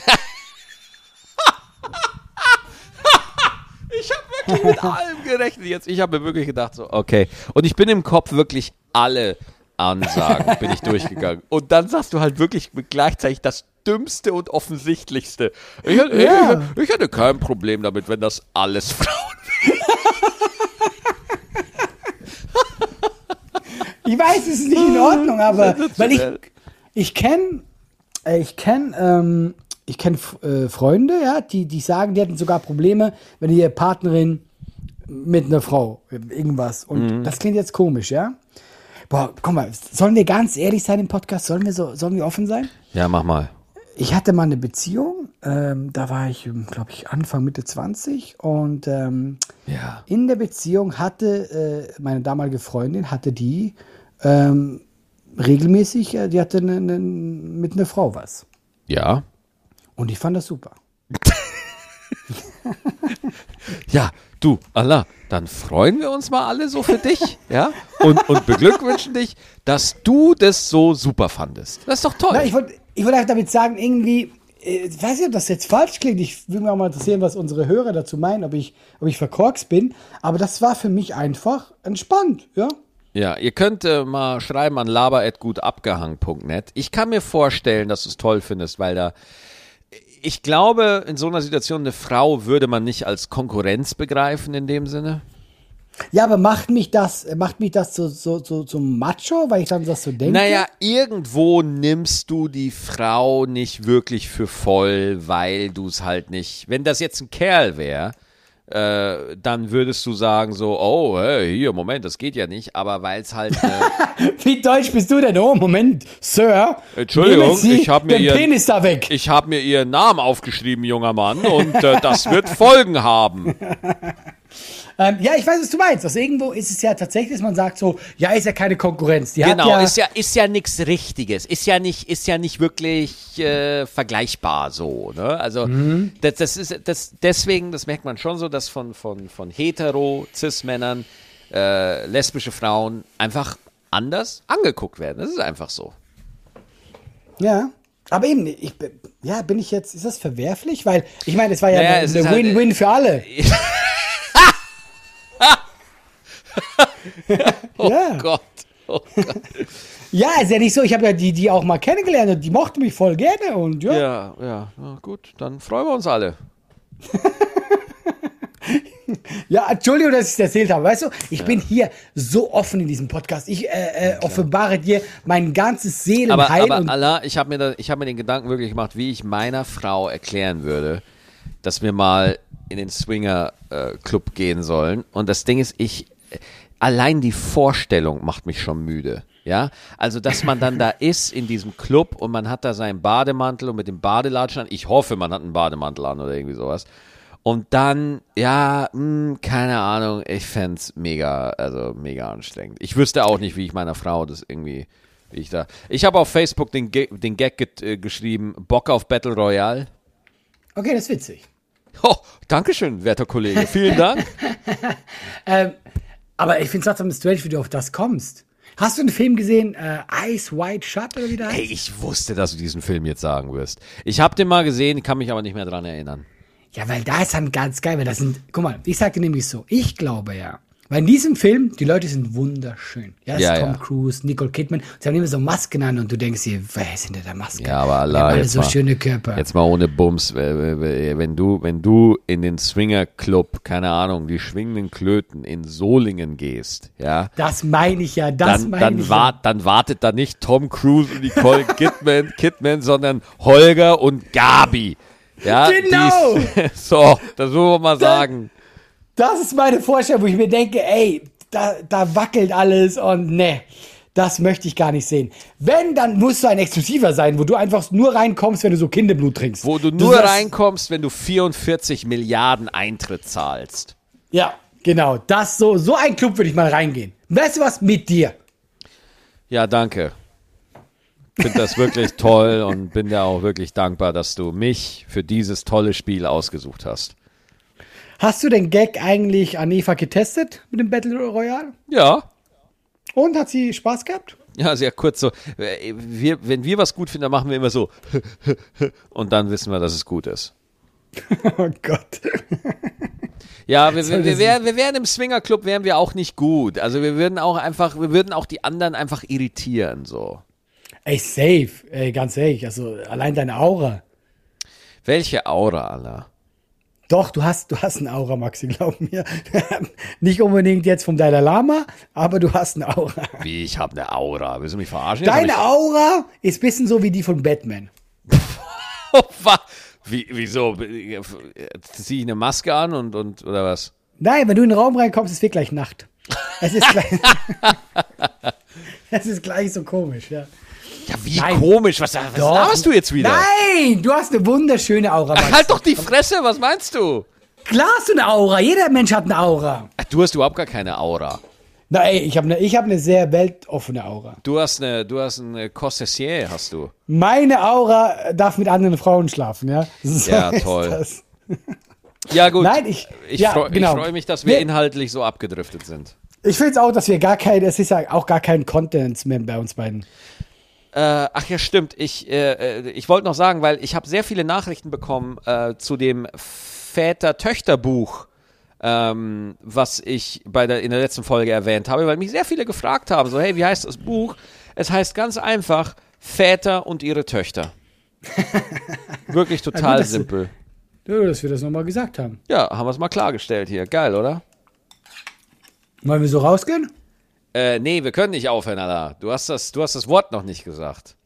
Ich habe wirklich mit *laughs* allem gerechnet jetzt. Ich habe mir wirklich gedacht so, okay. Und ich bin im Kopf wirklich alle Ansagen bin ich durchgegangen. Und dann sagst du halt wirklich gleichzeitig das Dümmste und Offensichtlichste. Ich, hätte- Ja. ich, ich hätte kein Problem damit, wenn das alles *laughs* Frauen Ich weiß, es ist nicht in Ordnung, aber weil ich, ich kenne, ich kenne, ähm, ich kenne äh, Freunde, ja, die, die sagen, die hätten sogar Probleme, wenn ihre Partnerin mit einer Frau irgendwas. Und das klingt jetzt komisch, ja. Boah, guck mal, sollen wir ganz ehrlich sein im Podcast? Sollen wir so, sollen wir offen sein? Ja, mach mal. Ich hatte mal eine Beziehung, ähm, da war ich, glaube ich, Anfang, Mitte 20 und ähm, Ja. in der Beziehung hatte äh, meine damalige Freundin, hatte die ähm, regelmäßig, äh, die hatte ne, ne, mit einer Frau was. Ja. Und ich fand das super. *laughs* Ja, du, Allah, dann freuen wir uns mal alle so für dich, *laughs* ja? Und, und beglückwünschen dich, dass du das so super fandest. Das ist doch toll. Na, ich wollte ich einfach damit sagen, irgendwie, äh, ich weiß nicht, ob das jetzt falsch klingt. Ich würde mich auch mal interessieren, was unsere Hörer dazu meinen, ob ich, ob ich verkorkst bin. Aber das war für mich einfach entspannt, ja? Ja, ihr könnt äh, mal schreiben an laber.gutabgehangen.net. Ich kann mir vorstellen, dass du es toll findest, weil da ich glaube, in so einer Situation eine Frau würde man nicht als Konkurrenz begreifen in dem Sinne. Ja, aber macht mich das, macht mich das so, so, so zum Macho, weil ich dann das so denke? Naja, irgendwo nimmst du die Frau nicht wirklich für voll, weil du es halt nicht. Wenn das jetzt ein Kerl wäre, äh, dann würdest du sagen so, oh, hey, hier, Moment, das geht ja nicht, aber weil es halt... Äh, *laughs* Wie deutsch bist du denn? Oh, Moment, Sir. Entschuldigung, Sie ich habe mir den ihren, Penis da weg. ich habe mir ihren Namen aufgeschrieben, junger Mann, und äh, das wird *laughs* Folgen haben. Ähm, ja, ich weiß, was du meinst. Also irgendwo ist es ja tatsächlich, dass man sagt so, ja, ist ja keine Konkurrenz. Die Genau, ja, ist ja ist ja nichts Richtiges, ist ja nicht ist ja nicht wirklich äh, vergleichbar so. Ne? Also Mhm. das, das ist das deswegen, das merkt man schon so, dass von von von hetero cis Männern äh, lesbische Frauen einfach anders angeguckt werden. Das ist einfach so. ja. Aber eben, ich, ja, bin ich jetzt, ist das verwerflich? Weil, ich meine, es war ja Naja, eine halt- Win-Win für alle. *laughs* *laughs* Oh Ja. Gott. Oh Gott. Ja, ist ja nicht so, ich habe ja die, die auch mal kennengelernt und die mochte mich voll gerne und ja. Ja, ja, ja, gut, dann freuen wir uns alle. *laughs* Ja, Entschuldigung, dass ich es erzählt habe. Weißt du, ich bin hier so offen in diesem Podcast. Ich äh, äh, offenbare dir mein ganzes Aber, Seelenheil aber und Allah, ich habe mir, da, ich hab mir den Gedanken wirklich gemacht, wie ich meiner Frau erklären würde, dass wir mal in den Swinger-Club gehen sollen. Und das Ding ist, ich, allein die Vorstellung macht mich schon müde. Ja, also dass man dann da *laughs* ist in diesem Club und man hat da seinen Bademantel und mit dem Badelatschen an. Ich hoffe, man hat einen Bademantel an oder irgendwie sowas. Und dann, ja, mh, keine Ahnung, ich fänd's mega, also mega anstrengend. Ich wüsste auch nicht, wie ich meiner Frau das irgendwie, wie ich da. Ich habe auf Facebook den, den Gag get, äh, geschrieben, Bock auf Battle Royale. okay, das ist witzig. Oh, Dankeschön, werter Kollege. Vielen Dank. *laughs* Ähm, aber ich finde es trotzdem strange, wie du auf das kommst. Hast du einen Film gesehen, äh, Eyes Wide Shut oder wie der heißt? Hey, ich wusste, dass du diesen Film jetzt sagen wirst. Ich habe den mal gesehen, kann mich aber nicht mehr dran erinnern. Ja, weil da ist dann ganz geil, weil das sind, guck mal, ich sag dir nämlich so, ich glaube ja, weil in diesem Film, die Leute sind wunderschön. Ja, das Ja, ist Tom ja. Cruise, Nicole Kidman, sie haben immer so Masken an und du denkst dir, wer ist hinter der Maske? Ja, aber Allah, alle jetzt so mal, schöne Körper. Jetzt mal ohne Bums. Wenn du, wenn du in den Swinger Club, keine Ahnung, die schwingenden Klöten in Solingen gehst, ja, Das meine ich ja, das meine dann, ich wart, dann wartet da nicht Tom Cruise und Nicole *laughs* Kidman, Kidman, sondern Holger und Gabi. Ja, Genau. dies- *laughs* so, das muss man mal sagen. Das ist meine Vorstellung, wo ich mir denke, ey, da, da wackelt alles und ne, das möchte ich gar nicht sehen. Wenn, dann muss so ein Exklusiver sein, wo du einfach nur reinkommst, wenn du so Kinderblut trinkst. Wo du nur das- reinkommst, wenn du 44 Milliarden Eintritt zahlst. Ja, genau. Das so, so ein Club würde ich mal reingehen. Weißt du was? Mit dir. Ja, danke. Finde das wirklich *laughs* toll und bin dir auch wirklich dankbar, dass du mich für dieses tolle Spiel ausgesucht hast. Hast du den Gag eigentlich an Eva getestet mit dem Battle Royale? Ja. Und hat sie Spaß gehabt? Ja, sehr kurz so. Wir, wenn wir was gut finden, dann machen wir immer so. *laughs* Und dann wissen wir, dass es gut ist. *laughs* Oh Gott. Ja, wir, wir, wir, wären, wir wären im Swingerclub, wären wir auch nicht gut. Also wir würden auch einfach, wir würden auch die anderen einfach irritieren, so. Ey, safe. Ey, ganz ehrlich. Also, allein deine Aura. Welche Aura, Allah. Doch, du hast, du hast eine Aura, Maxi, glaub mir. *laughs* Nicht unbedingt jetzt vom Dalai Lama, aber du hast eine Aura. Wie, ich habe eine Aura. Willst du mich verarschen? Deine Aura ist ein bisschen so wie die von Batman. *laughs* Wie, wieso? Ziehe ich eine Maske an und, und oder was? Nein, wenn du in den Raum reinkommst, es wird gleich Nacht. Es ist gleich, *laughs* es ist gleich so komisch, ja. Ja, wie Nein. komisch. Was, was Doch. laberst du jetzt wieder? Nein, du hast eine wunderschöne Aura. Max. Halt doch die Fresse, was meinst du? Klar hast du eine Aura. Jeder Mensch hat eine Aura. Ach, Du hast überhaupt gar keine Aura. Na ey, ich habe eine hab ne sehr weltoffene Aura. Du hast eine, du hast eine Cossessier, hast du. Meine Aura darf mit anderen Frauen schlafen, ja? So *laughs* Ja, toll. Ja, gut. Nein, ich- ich ja, freue genau. freu mich, dass wir Wir- inhaltlich so abgedriftet sind. Ich finde es auch, dass wir gar kein, es ist ja auch gar kein Content mehr bei uns beiden. Äh, ach ja, stimmt. Ich, äh, äh, ich wollte noch sagen, weil ich habe sehr viele Nachrichten bekommen äh, zu dem Väter-Töchter-Buch, ähm, was ich bei der, in der letzten Folge erwähnt habe, weil mich sehr viele gefragt haben, so hey, wie heißt das Buch? Es heißt ganz einfach Väter und ihre Töchter. *laughs* Wirklich total du- simpel. Ja, dass wir das nochmal gesagt haben. Ja, haben wir es mal klargestellt hier. Geil, oder? Wollen wir so rausgehen? Äh, nee, wir können nicht aufhören, Alter. Du hast das, du hast das Wort noch nicht gesagt.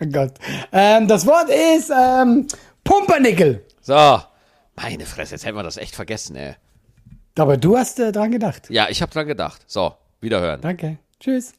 Oh *laughs* Gott. Ähm, das Wort ist ähm, Pumpernickel. So. Meine Fresse, jetzt hätten wir das echt vergessen, ey. Aber du hast äh, dran gedacht. Ja, ich habe dran gedacht. So, wiederhören. Danke. Tschüss.